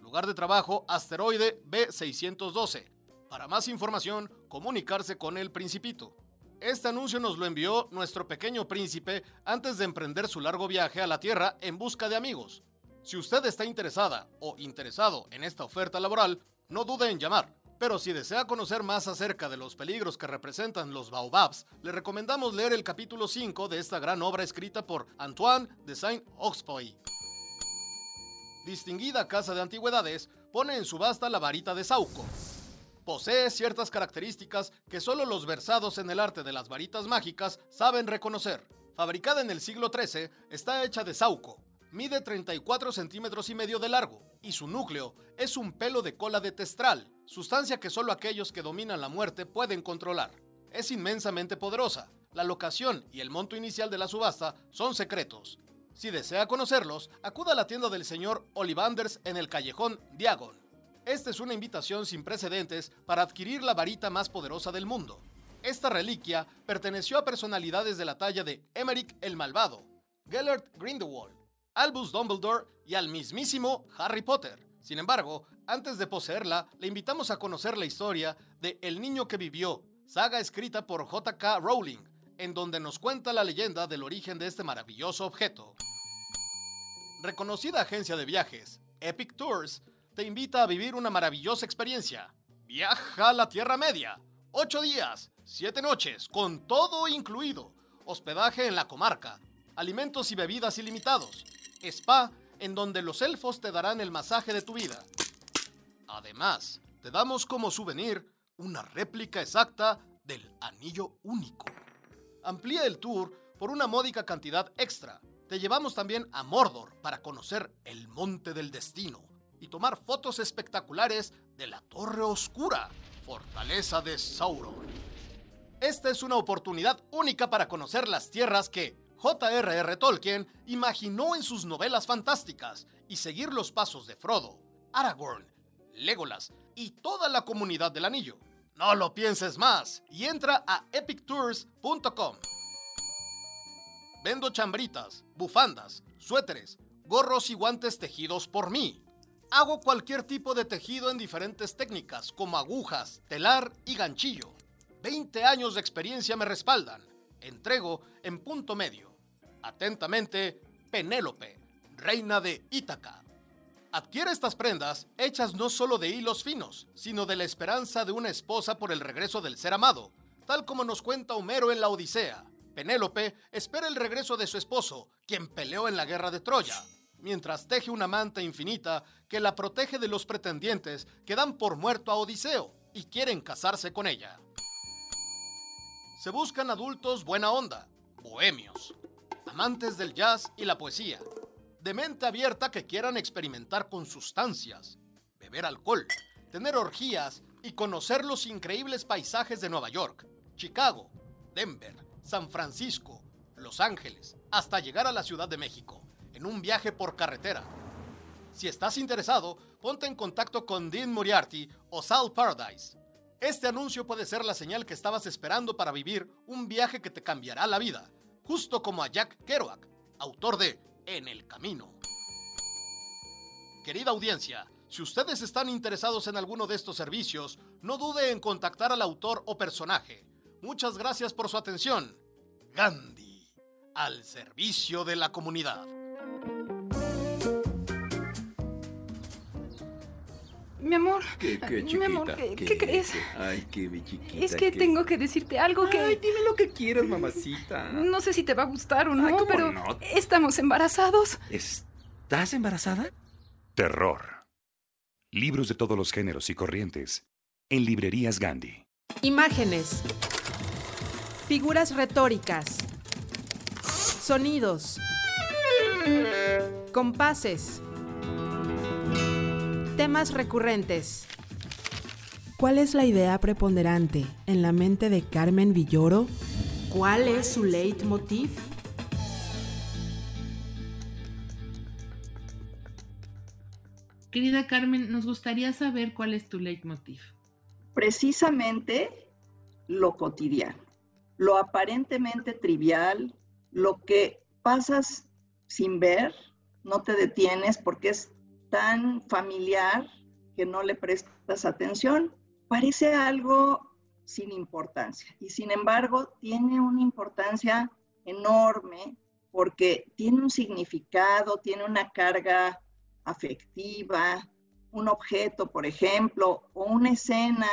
Lugar de trabajo, asteroide B612. Para más información, comunicarse con el Principito. Este anuncio nos lo envió nuestro pequeño príncipe antes de emprender su largo viaje a la Tierra en busca de amigos. Si usted está interesada o interesado en esta oferta laboral, no dude en llamar. Pero si desea conocer más acerca de los peligros que representan los baobabs, le recomendamos leer el capítulo 5 de esta gran obra escrita por Antoine de Saint-Exupéry. Distinguida casa de antigüedades pone en subasta la varita de Sauco. Posee ciertas características que solo los versados en el arte de las varitas mágicas saben reconocer. Fabricada en el siglo XIII, está hecha de Sauco, mide 34 centímetros y medio de largo y su núcleo es un pelo de cola de testral, sustancia que solo aquellos que dominan la muerte pueden controlar. Es inmensamente poderosa. La locación y el monto inicial de la subasta son secretos. Si desea conocerlos, acuda a la tienda del señor Olivanders en el callejón Diagon. Esta es una invitación sin precedentes para adquirir la varita más poderosa del mundo. Esta reliquia perteneció a personalidades de la talla de Emmerich el Malvado, Gellert Grindelwald, Albus Dumbledore y al mismísimo Harry Potter. Sin embargo, antes de poseerla, le invitamos a conocer la historia de El niño que vivió, saga escrita por J.K. Rowling, en donde nos cuenta la leyenda del origen de este maravilloso objeto. Reconocida agencia de viajes, Epic Tours, te invita a vivir una maravillosa experiencia. Viaja a la Tierra Media. Ocho días, siete noches, con todo incluido. Hospedaje en la comarca. Alimentos y bebidas ilimitados. Spa, en donde los elfos te darán el masaje de tu vida. Además, te damos como souvenir una réplica exacta del anillo único. Amplía el tour por una módica cantidad extra. Te llevamos también a Mordor para conocer el Monte del Destino y tomar fotos espectaculares de la Torre Oscura, fortaleza de Sauron. Esta es una oportunidad única para conocer las tierras que J.R.R. Tolkien imaginó en sus novelas fantásticas y seguir los pasos de Frodo, Aragorn, Legolas y toda la comunidad del anillo. No lo pienses más y entra a epictours.com. Vendo chambritas, bufandas, suéteres, gorros y guantes tejidos por mí. Hago cualquier tipo de tejido en diferentes técnicas, como agujas, telar y ganchillo. 20 años de experiencia me respaldan. Entrego en punto medio. Atentamente, Penélope, reina de Ítaca. Adquiere estas prendas hechas no solo de hilos finos, sino de la esperanza de una esposa por el regreso del ser amado, tal como nos cuenta Homero en la Odisea. Penélope espera el regreso de su esposo, quien peleó en la guerra de Troya, mientras teje una manta infinita que la protege de los pretendientes que dan por muerto a Odiseo y quieren casarse con ella. Se buscan adultos buena onda, bohemios, amantes del jazz y la poesía, de mente abierta que quieran experimentar con sustancias, beber alcohol, tener orgías y conocer los increíbles paisajes de Nueva York, Chicago, Denver, San Francisco, Los Ángeles, hasta llegar a la Ciudad de México, en un viaje por carretera. Si estás interesado, ponte en contacto con Dean Moriarty o Sal Paradise. Este anuncio puede ser la señal que estabas esperando para vivir un viaje que te cambiará la vida, justo como a Jack Kerouac, autor de En el Camino. Querida audiencia, si ustedes están interesados en alguno de estos servicios, no dude en contactar al autor o personaje. Muchas gracias por su atención. Gandhi, al servicio de la comunidad. Mi amor. ¿Qué, qué, Mi amor, chiquita? ¿qué, qué crees? Ay, qué mi chiquita. Es que qué- tengo que decirte algo que... Ay, dime lo que quieras, mamacita. No sé si te va a gustar o no, Ay, ¿cómo pero no? estamos embarazados. ¿Estás embarazada? Terror. Libros de todos los géneros y corrientes. En librerías Gandhi. Imágenes. Figuras retóricas. Sonidos. Compases. Temas recurrentes. ¿Cuál es la idea preponderante en la mente de Carmen Villoro? ¿Cuál es su leitmotiv? Querida Carmen, nos gustaría saber cuál es tu leitmotiv. Precisamente lo cotidiano, lo aparentemente trivial, lo que pasas sin ver, no te detienes porque es tan familiar que no le prestas atención. Parece algo sin importancia y sin embargo tiene una importancia enorme porque tiene un significado, tiene una carga afectiva, un objeto, por ejemplo, o una escena,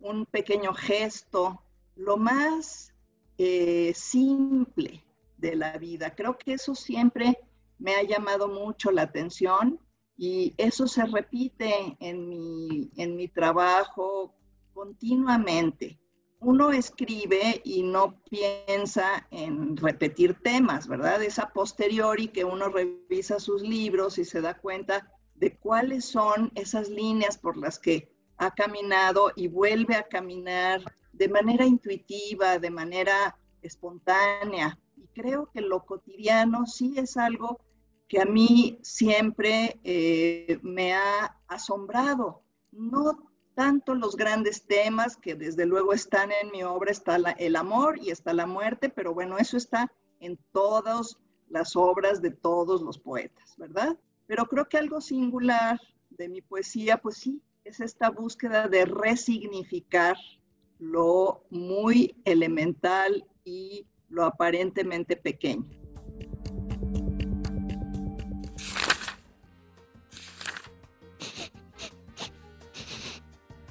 un pequeño gesto, lo más eh, simple de la vida. Creo que eso siempre me ha llamado mucho la atención y eso se repite en mi, en mi trabajo continuamente. Uno escribe y no piensa en repetir temas, ¿verdad? Es a posteriori que uno revisa sus libros y se da cuenta de cuáles son esas líneas por las que ha caminado y vuelve a caminar de manera intuitiva, de manera espontánea. Y creo que lo cotidiano sí es algo que a mí siempre eh, me ha asombrado. No tanto los grandes temas que desde luego están en mi obra, está el amor y está la muerte, pero bueno, eso está en todas las obras de todos los poetas, ¿verdad? Pero creo que algo singular de mi poesía, pues sí, es esta búsqueda de resignificar lo muy elemental y lo aparentemente pequeño.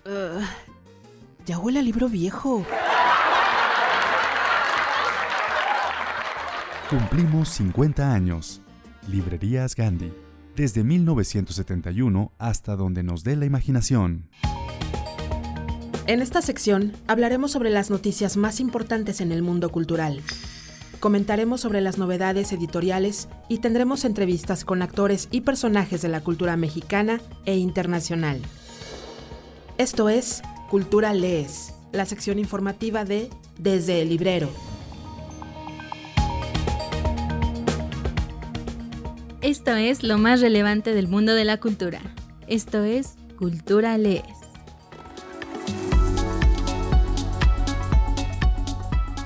Ugh, ya huele a libro viejo. Cumplimos 50 años. Librerías Gandhi. Desde 1971 hasta donde nos dé la imaginación. En esta sección hablaremos sobre las noticias más importantes en el mundo cultural. Comentaremos sobre las novedades editoriales y tendremos entrevistas con actores y personajes de la cultura mexicana e internacional. Esto es Cultura Lees, la sección informativa de Desde el Librero. Esto es lo más relevante del mundo de la cultura. Esto es Cultura Lees.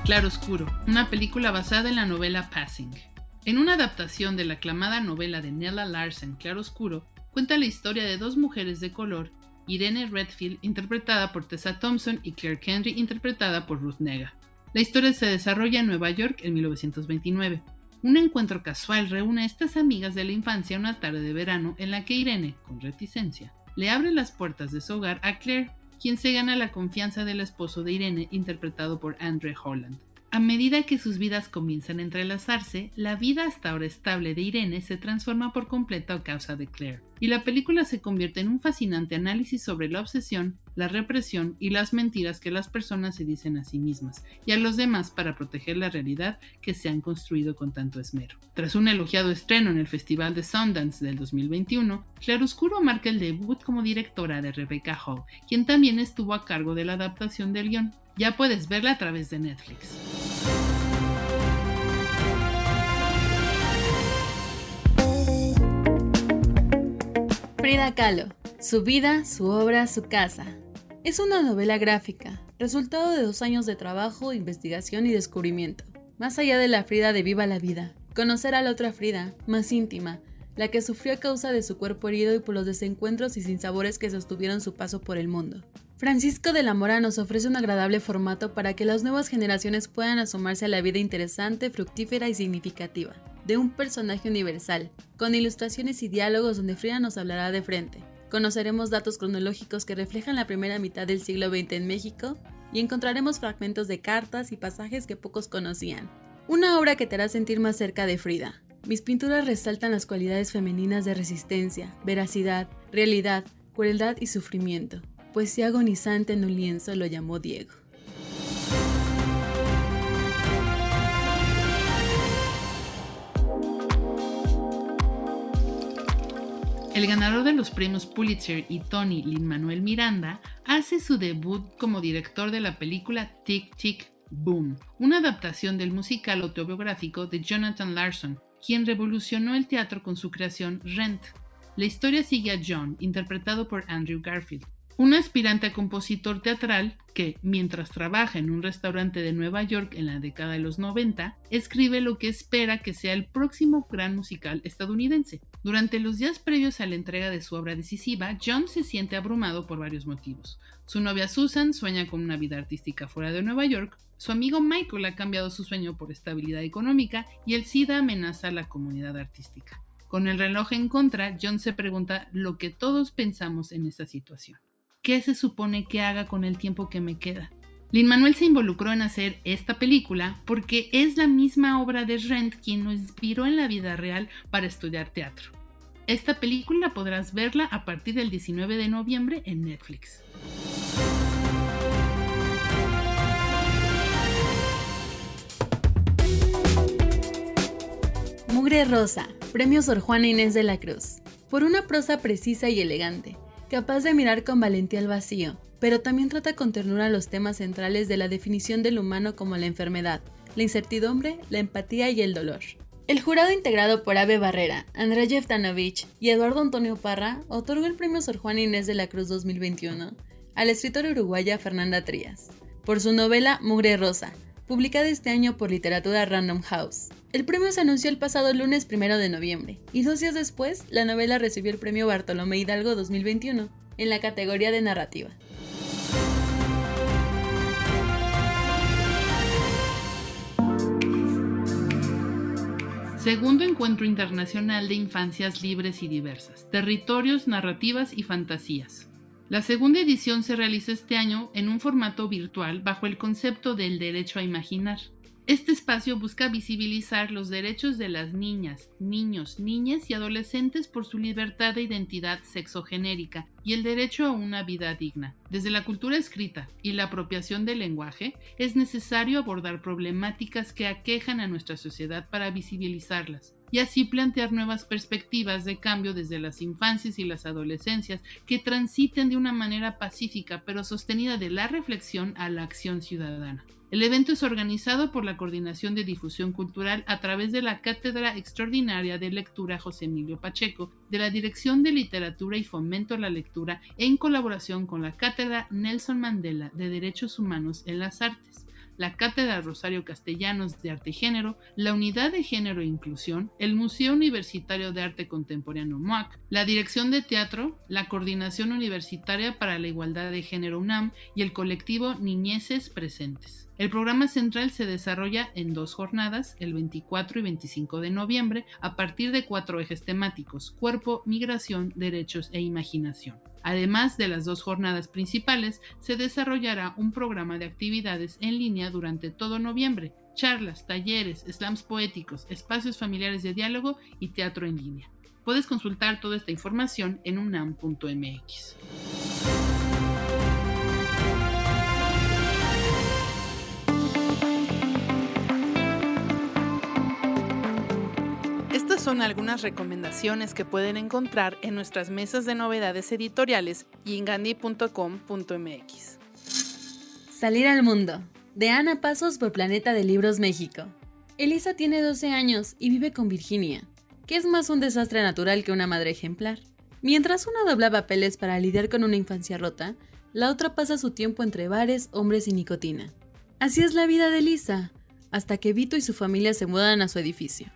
Claroscuro, una película basada en la novela Passing. En una adaptación de la aclamada novela de Nella Larsen, Claroscuro, cuenta la historia de dos mujeres de color, Irene Redfield, interpretada por Tessa Thompson, y Claire Kendry, interpretada por Ruth Nega. La historia se desarrolla en Nueva York en 1929. Un encuentro casual reúne a estas amigas de la infancia una tarde de verano en la que Irene, con reticencia, le abre las puertas de su hogar a Claire, quien se gana la confianza del esposo de Irene, interpretado por Andre Holland. A medida que sus vidas comienzan a entrelazarse, la vida hasta ahora estable de Irene se transforma por completo a causa de Claire, y la película se convierte en un fascinante análisis sobre la obsesión, la represión y las mentiras que las personas se dicen a sí mismas y a los demás para proteger la realidad que se han construido con tanto esmero. Tras un elogiado estreno en el Festival de Sundance del 2021, Claroscuro marca el debut como directora de Rebecca Hall, quien también estuvo a cargo de la adaptación del guion. Ya puedes verla a través de Netflix. Frida Kahlo. Su vida, su obra, su casa. Es una novela gráfica, resultado de dos años de trabajo, investigación y descubrimiento. Más allá de la Frida de Viva la Vida, conocer a la otra Frida, más íntima, la que sufrió a causa de su cuerpo herido y por los desencuentros y sinsabores que sostuvieron su paso por el mundo. Francisco de la Mora nos ofrece un agradable formato para que las nuevas generaciones puedan asomarse a la vida interesante, fructífera y significativa de un personaje universal, con ilustraciones y diálogos donde Frida nos hablará de frente. Conoceremos datos cronológicos que reflejan la primera mitad del siglo XX en México y encontraremos fragmentos de cartas y pasajes que pocos conocían. Una obra que te hará sentir más cerca de Frida. Mis pinturas resaltan las cualidades femeninas de resistencia, veracidad, realidad, crueldad y sufrimiento. Poesía agonizante en un lienzo lo llamó Diego. El ganador de los premios Pulitzer y Tony Lin Manuel Miranda hace su debut como director de la película Tick Tick Boom, una adaptación del musical autobiográfico de Jonathan Larson, quien revolucionó el teatro con su creación Rent. La historia sigue a John, interpretado por Andrew Garfield, un aspirante a compositor teatral que, mientras trabaja en un restaurante de Nueva York en la década de los 90, escribe lo que espera que sea el próximo gran musical estadounidense. Durante los días previos a la entrega de su obra decisiva, John se siente abrumado por varios motivos. Su novia Susan sueña con una vida artística fuera de Nueva York, su amigo Michael ha cambiado su sueño por estabilidad económica y el SIDA amenaza a la comunidad artística. Con el reloj en contra, John se pregunta lo que todos pensamos en esta situación. ¿Qué se supone que haga con el tiempo que me queda? Lin Manuel se involucró en hacer esta película porque es la misma obra de Rent quien lo inspiró en la vida real para estudiar teatro. Esta película podrás verla a partir del 19 de noviembre en Netflix. Mugre Rosa, Premio Sor Juana Inés de la Cruz. Por una prosa precisa y elegante, capaz de mirar con valentía al vacío, pero también trata con ternura los temas centrales de la definición del humano como la enfermedad, la incertidumbre, la empatía y el dolor. El jurado integrado por Ave Barrera, André Jeftanovich y Eduardo Antonio Parra otorgó el premio Sor Juana Inés de la Cruz 2021 a la escritora uruguaya Fernanda Trías por su novela Mugre Rosa, publicada este año por Literatura Random House. El premio se anunció el pasado lunes 1 de noviembre, y dos días después, la novela recibió el premio Bartolomé Hidalgo 2021, en la categoría de narrativa. Segundo Encuentro Internacional de Infancias Libres y Diversas, Territorios, Narrativas y Fantasías. La segunda edición se realiza este año en un formato virtual bajo el concepto del derecho a imaginar. Este espacio busca visibilizar los derechos de las niñas, niños, niñas y adolescentes por su libertad de identidad sexogenérica y el derecho a una vida digna. Desde la cultura escrita y la apropiación del lenguaje, es necesario abordar problemáticas que aquejan a nuestra sociedad para visibilizarlas y así plantear nuevas perspectivas de cambio desde las infancias y las adolescencias que transiten de una manera pacífica pero sostenida de la reflexión a la acción ciudadana. El evento es organizado por la Coordinación de Difusión Cultural a través de la Cátedra Extraordinaria de Lectura José Emilio Pacheco, de la Dirección de Literatura y Fomento a la Lectura, en colaboración con la Cátedra Nelson Mandela de Derechos Humanos en las Artes la Cátedra Rosario Castellanos de Arte y Género, la Unidad de Género e Inclusión, el Museo Universitario de Arte Contemporáneo MOAC, la Dirección de Teatro, la Coordinación Universitaria para la Igualdad de Género UNAM y el colectivo Niñeces Presentes. El programa central se desarrolla en dos jornadas, el 24 y 25 de noviembre, a partir de cuatro ejes temáticos, cuerpo, migración, derechos e imaginación. Además de las dos jornadas principales, se desarrollará un programa de actividades en línea durante todo noviembre, charlas, talleres, slams poéticos, espacios familiares de diálogo y teatro en línea. Puedes consultar toda esta información en unam.mx. son algunas recomendaciones que pueden encontrar en nuestras mesas de novedades editoriales y en gandhi.com.mx. Salir al mundo, de Ana Pasos por Planeta de Libros México. Elisa tiene 12 años y vive con Virginia, que es más un desastre natural que una madre ejemplar. Mientras una dobla papeles para lidiar con una infancia rota, la otra pasa su tiempo entre bares, hombres y nicotina. Así es la vida de Elisa, hasta que Vito y su familia se mudan a su edificio.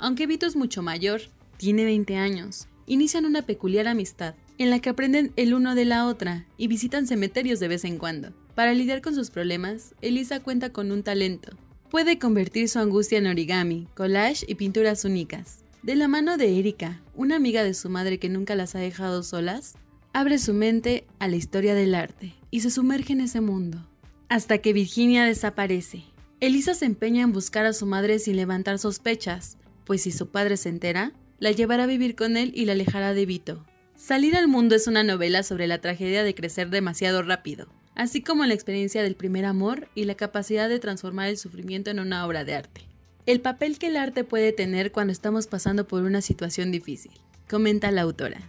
Aunque Vito es mucho mayor, tiene 20 años, inician una peculiar amistad, en la que aprenden el uno de la otra y visitan cementerios de vez en cuando. Para lidiar con sus problemas, Elisa cuenta con un talento. Puede convertir su angustia en origami, collage y pinturas únicas. De la mano de Erika, una amiga de su madre que nunca las ha dejado solas, abre su mente a la historia del arte y se sumerge en ese mundo. Hasta que Virginia desaparece. Elisa se empeña en buscar a su madre sin levantar sospechas, pues si su padre se entera, la llevará a vivir con él y la alejará de Vito. Salir al mundo es una novela sobre la tragedia de crecer demasiado rápido, así como la experiencia del primer amor y la capacidad de transformar el sufrimiento en una obra de arte. El papel que el arte puede tener cuando estamos pasando por una situación difícil, comenta la autora.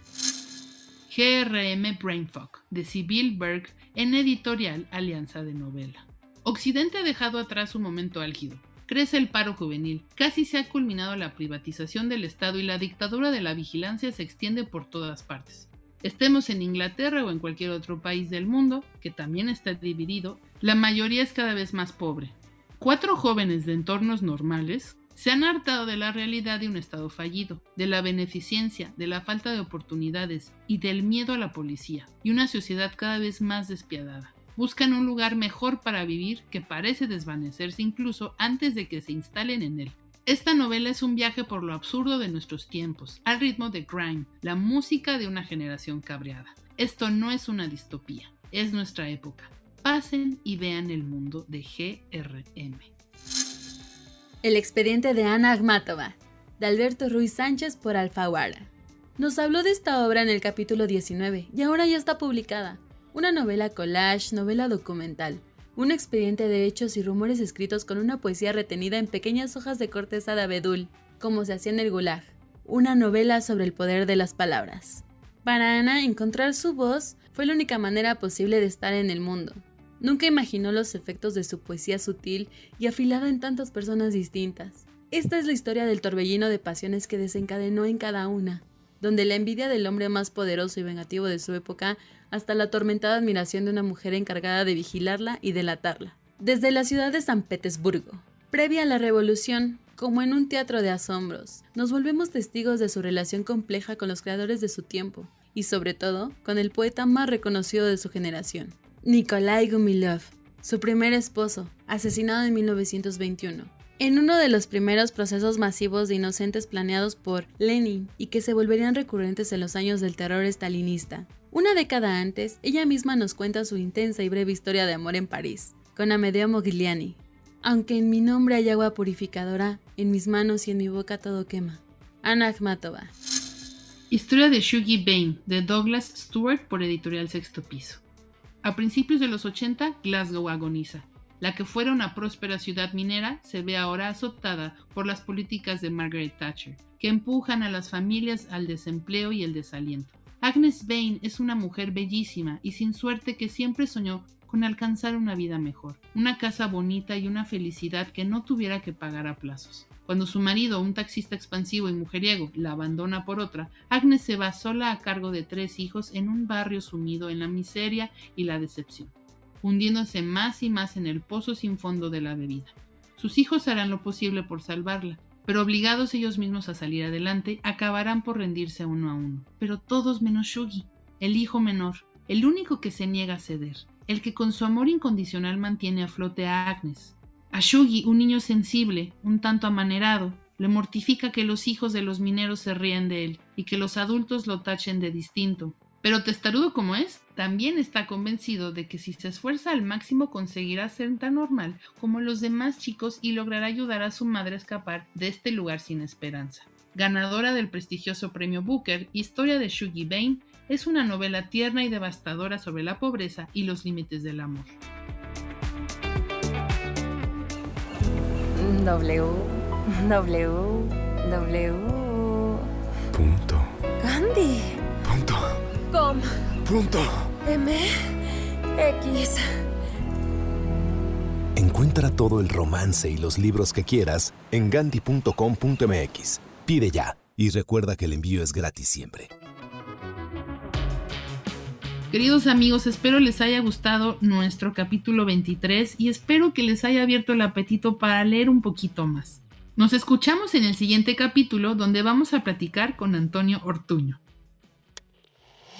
GRM Brainfuck, de Sibyl Berg, en editorial Alianza de Novela. Occidente ha dejado atrás un momento álgido. Crece el paro juvenil, casi se ha culminado la privatización del Estado y la dictadura de la vigilancia se extiende por todas partes. Estemos en Inglaterra o en cualquier otro país del mundo, que también está dividido, la mayoría es cada vez más pobre. Cuatro jóvenes de entornos normales se han hartado de la realidad de un Estado fallido, de la beneficencia, de la falta de oportunidades y del miedo a la policía, y una sociedad cada vez más despiadada buscan un lugar mejor para vivir que parece desvanecerse incluso antes de que se instalen en él. Esta novela es un viaje por lo absurdo de nuestros tiempos, al ritmo de grime, la música de una generación cabreada. Esto no es una distopía, es nuestra época. Pasen y vean el mundo de GRM. El expediente de Ana Agmatova, de Alberto Ruiz Sánchez por Alfaguara. Nos habló de esta obra en el capítulo 19 y ahora ya está publicada una novela collage, novela documental, un expediente de hechos y rumores escritos con una poesía retenida en pequeñas hojas de corteza de abedul, como se hacía en el Gulag, una novela sobre el poder de las palabras. Para Ana, encontrar su voz fue la única manera posible de estar en el mundo. Nunca imaginó los efectos de su poesía sutil y afilada en tantas personas distintas. Esta es la historia del torbellino de pasiones que desencadenó en cada una, donde la envidia del hombre más poderoso y vengativo de su época hasta la atormentada admiración de una mujer encargada de vigilarla y delatarla. Desde la ciudad de San Petersburgo, previa a la revolución, como en un teatro de asombros, nos volvemos testigos de su relación compleja con los creadores de su tiempo, y sobre todo con el poeta más reconocido de su generación, Nikolai Gumilov, su primer esposo, asesinado en 1921, en uno de los primeros procesos masivos de inocentes planeados por Lenin y que se volverían recurrentes en los años del terror estalinista. Una década antes, ella misma nos cuenta su intensa y breve historia de amor en París, con Amedeo Mogliani. Aunque en mi nombre hay agua purificadora, en mis manos y en mi boca todo quema. Ana Akhmatova. Historia de Shugi Bain, de Douglas Stewart por Editorial Sexto Piso. A principios de los 80, Glasgow agoniza. La que fuera una próspera ciudad minera se ve ahora azotada por las políticas de Margaret Thatcher, que empujan a las familias al desempleo y el desaliento. Agnes Bain es una mujer bellísima y sin suerte que siempre soñó con alcanzar una vida mejor, una casa bonita y una felicidad que no tuviera que pagar a plazos. Cuando su marido, un taxista expansivo y mujeriego, la abandona por otra, Agnes se va sola a cargo de tres hijos en un barrio sumido en la miseria y la decepción, hundiéndose más y más en el pozo sin fondo de la bebida. Sus hijos harán lo posible por salvarla, pero obligados ellos mismos a salir adelante, acabarán por rendirse uno a uno. Pero todos menos Shugi, el hijo menor, el único que se niega a ceder, el que con su amor incondicional mantiene a flote a Agnes. A Shugi, un niño sensible, un tanto amanerado, le mortifica que los hijos de los mineros se ríen de él y que los adultos lo tachen de distinto, pero testarudo como es, también está convencido de que si se esfuerza al máximo conseguirá ser tan normal como los demás chicos y logrará ayudar a su madre a escapar de este lugar sin esperanza. Ganadora del prestigioso premio Booker, Historia de Shugi Bain es una novela tierna y devastadora sobre la pobreza y los límites del amor. W, W, W. Punto. Gandhi. Punto. Com. Punto. M. X. Encuentra todo el romance y los libros que quieras en gandhi.com.mx. Pide ya y recuerda que el envío es gratis siempre. Queridos amigos, espero les haya gustado nuestro capítulo 23 y espero que les haya abierto el apetito para leer un poquito más. Nos escuchamos en el siguiente capítulo donde vamos a platicar con Antonio Ortuño.